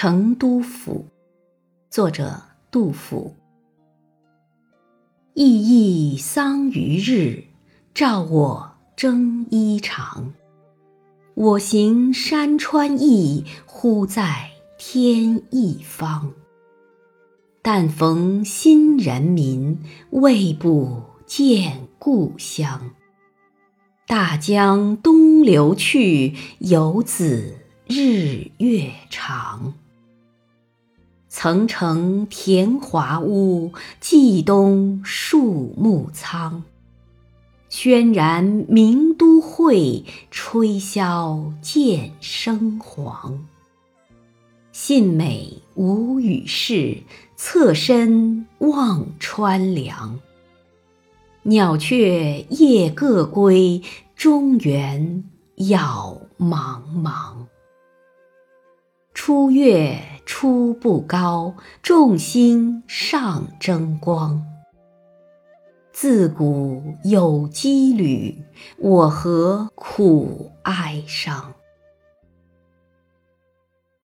成都府，作者杜甫。熠熠桑榆日，照我征衣长。我行山川异，忽在天一方。但逢新人民，未不见故乡。大江东流去，游子。日月长，层层田华屋，冀东树木苍。轩然名都会，吹箫见声黄。信美无与士，侧身望川梁。鸟雀夜各归，中原杳茫茫。初月出不高，众星上争光。自古有羁旅，我何苦哀伤？